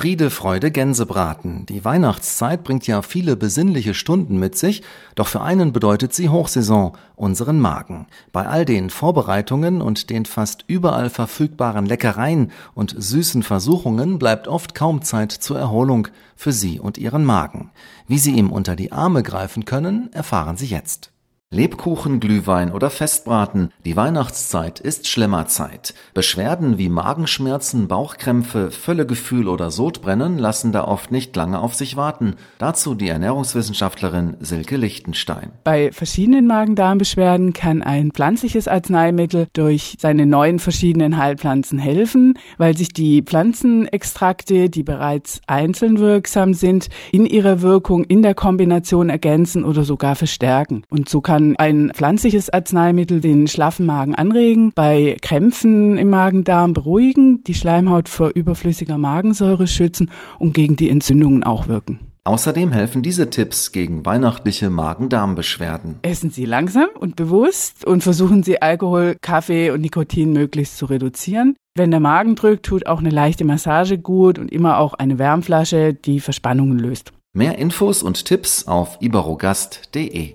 Friede, Freude, Gänsebraten. Die Weihnachtszeit bringt ja viele besinnliche Stunden mit sich, doch für einen bedeutet sie Hochsaison, unseren Magen. Bei all den Vorbereitungen und den fast überall verfügbaren Leckereien und süßen Versuchungen bleibt oft kaum Zeit zur Erholung für Sie und Ihren Magen. Wie Sie ihm unter die Arme greifen können, erfahren Sie jetzt. Lebkuchen, Glühwein oder Festbraten, die Weihnachtszeit ist Schlemmerzeit. Beschwerden wie Magenschmerzen, Bauchkrämpfe, Völlegefühl oder Sodbrennen lassen da oft nicht lange auf sich warten. Dazu die Ernährungswissenschaftlerin Silke Lichtenstein. Bei verschiedenen Magen-Darm-Beschwerden kann ein pflanzliches Arzneimittel durch seine neuen verschiedenen Heilpflanzen helfen, weil sich die Pflanzenextrakte, die bereits einzeln wirksam sind, in ihrer Wirkung in der Kombination ergänzen oder sogar verstärken. Und so kann kann ein pflanzliches Arzneimittel den schlaffen Magen anregen, bei Krämpfen im Magen-Darm beruhigen, die Schleimhaut vor überflüssiger Magensäure schützen und gegen die Entzündungen auch wirken. Außerdem helfen diese Tipps gegen weihnachtliche Magen-Darm-Beschwerden. Essen Sie langsam und bewusst und versuchen Sie Alkohol, Kaffee und Nikotin möglichst zu reduzieren. Wenn der Magen drückt, tut auch eine leichte Massage gut und immer auch eine Wärmflasche, die Verspannungen löst. Mehr Infos und Tipps auf iberogast.de.